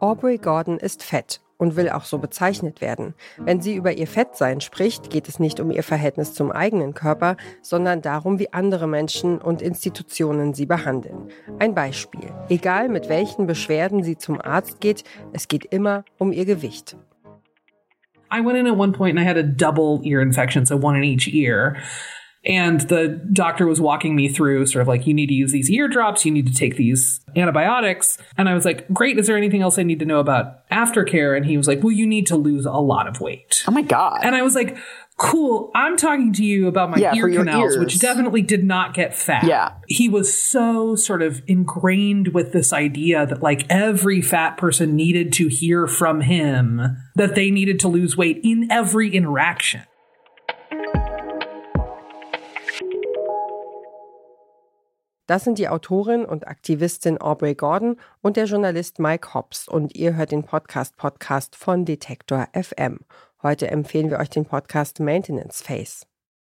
Aubrey Gordon ist fett und will auch so bezeichnet werden. Wenn sie über ihr Fettsein spricht, geht es nicht um ihr Verhältnis zum eigenen Körper, sondern darum, wie andere Menschen und Institutionen sie behandeln. Ein Beispiel. Egal mit welchen Beschwerden sie zum Arzt geht, es geht immer um ihr Gewicht. I went in at one point and I had a double ear infection, so one in each ear. And the doctor was walking me through sort of like, you need to use these eardrops, you need to take these antibiotics. And I was like, great, is there anything else I need to know about aftercare? And he was like, well, you need to lose a lot of weight. Oh my God. And I was like, cool, I'm talking to you about my Yeah, ear canals, which definitely did not get fat. Yeah. He was so sort of ingrained with this idea that like every fat person needed to hear from him that they needed to lose weight in every interaction. Das sind die Autorin und Aktivistin Aubrey Gordon und der Journalist Mike Hobbs und ihr hört den Podcast Podcast von Detektor FM. Heute empfehlen wir euch den Podcast Maintenance Phase.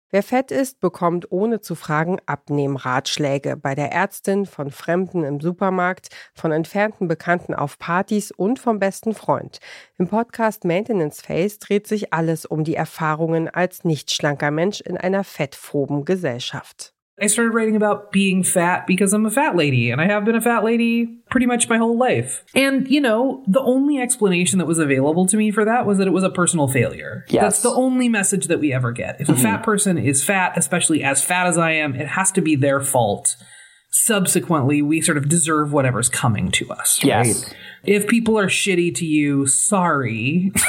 Wer fett ist, bekommt ohne zu fragen Abnehmratschläge bei der Ärztin, von Fremden im Supermarkt, von entfernten Bekannten auf Partys und vom besten Freund. Im Podcast Maintenance Phase dreht sich alles um die Erfahrungen als nicht schlanker Mensch in einer fettphoben Gesellschaft. I started writing about being fat because I'm a fat lady, and I have been a fat lady pretty much my whole life. And, you know, the only explanation that was available to me for that was that it was a personal failure. Yes. That's the only message that we ever get. If a mm-hmm. fat person is fat, especially as fat as I am, it has to be their fault. Subsequently, we sort of deserve whatever's coming to us. Yes. Right? If people are shitty to you, sorry.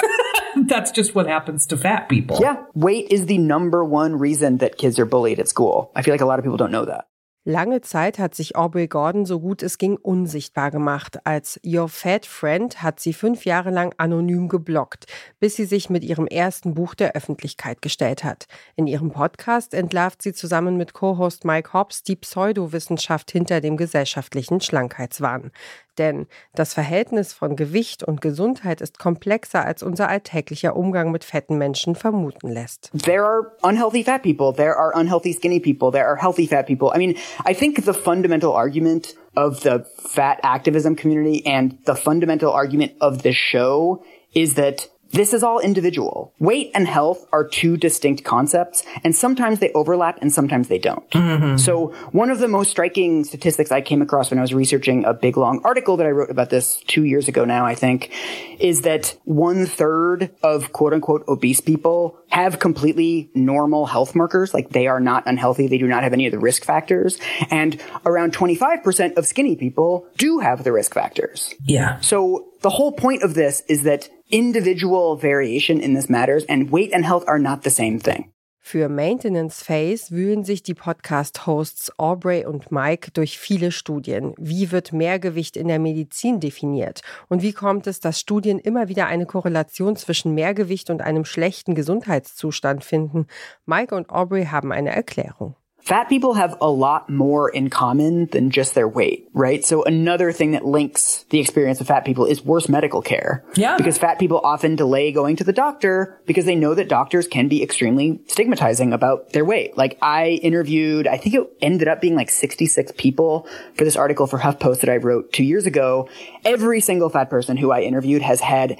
That's just what happens to fat people. Yeah, weight is the number one reason that kids are bullied at school. I feel like a lot of people don't know that. Lange Zeit hat sich Aubrey Gordon so gut es ging unsichtbar gemacht. Als Your Fat Friend hat sie fünf Jahre lang anonym geblockt, bis sie sich mit ihrem ersten Buch der Öffentlichkeit gestellt hat. In ihrem Podcast entlarvt sie zusammen mit Co-Host Mike Hobbs die Pseudowissenschaft hinter dem gesellschaftlichen Schlankheitswahn. Denn das Verhältnis von Gewicht und Gesundheit ist komplexer, als unser alltäglicher Umgang mit fetten Menschen vermuten lässt. There are unhealthy fat people. There are unhealthy skinny people. There are healthy fat people. I mean, I think the fundamental argument of the fat activism community and the fundamental argument of this show is that this is all individual. Weight and health are two distinct concepts, and sometimes they overlap and sometimes they don't. Mm-hmm. So one of the most striking statistics I came across when I was researching a big long article that I wrote about this two years ago now, I think, is that one third of quote unquote obese people have completely normal health markers. Like they are not unhealthy. They do not have any of the risk factors. And around 25% of skinny people do have the risk factors. Yeah. So the whole point of this is that individual variation in this matters and weight and health are not the same thing. Für Maintenance Phase wühlen sich die Podcast-Hosts Aubrey und Mike durch viele Studien. Wie wird Mehrgewicht in der Medizin definiert? Und wie kommt es, dass Studien immer wieder eine Korrelation zwischen Mehrgewicht und einem schlechten Gesundheitszustand finden? Mike und Aubrey haben eine Erklärung. Fat people have a lot more in common than just their weight, right? So another thing that links the experience of fat people is worse medical care. Yeah. Because fat people often delay going to the doctor because they know that doctors can be extremely stigmatizing about their weight. Like I interviewed, I think it ended up being like 66 people for this article for HuffPost that I wrote two years ago. Every single fat person who I interviewed has had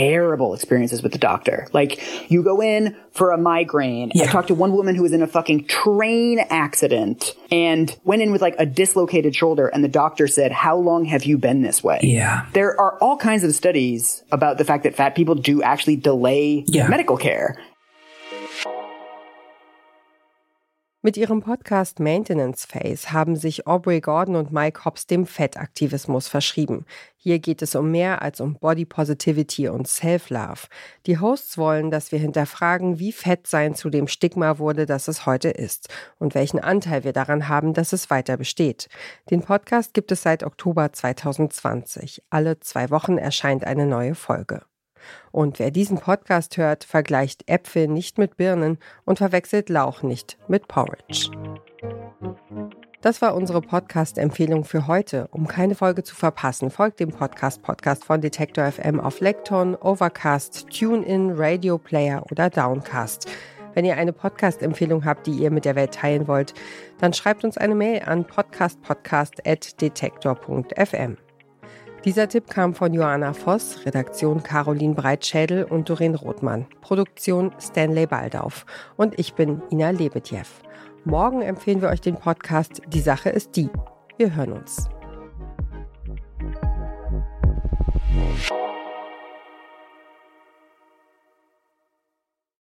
terrible experiences with the doctor. Like you go in for a migraine. I Yeah. talked to one woman who was in a fucking train accident and went in with like a dislocated shoulder and the doctor said, how long have you been this way? Yeah. There are all kinds of studies about the fact that fat people do actually delay Yeah. medical care. Mit ihrem Podcast Maintenance Phase haben sich Aubrey Gordon und Mike Hobbs dem Fettaktivismus verschrieben. Hier geht es um mehr als um Body Positivity und Self-Love. Die Hosts wollen, dass wir hinterfragen, wie Fett sein zu dem Stigma wurde, das es heute ist und welchen Anteil wir daran haben, dass es weiter besteht. Den Podcast gibt es seit Oktober 2020. Alle zwei Wochen erscheint eine neue Folge. Und wer diesen Podcast hört, vergleicht Äpfel nicht mit Birnen und verwechselt Lauch nicht mit Porridge. Das war unsere Podcast-Empfehlung für heute. Um keine Folge zu verpassen, folgt dem Podcast-Podcast von Detektor FM auf Lekton, Overcast, TuneIn, Radio Player oder Downcast. Wenn ihr eine Podcast-Empfehlung habt, die ihr mit der Welt teilen wollt, dann schreibt uns eine Mail an podcastpodcast.detektor.fm. Dieser Tipp kam von Johanna Voss, Redaktion Caroline Breitschädel und Doreen Rothmann, Produktion Stanley Baldauf und ich bin Ina Lebetjew. Morgen empfehlen wir euch den Podcast Die Sache ist die. Wir hören uns.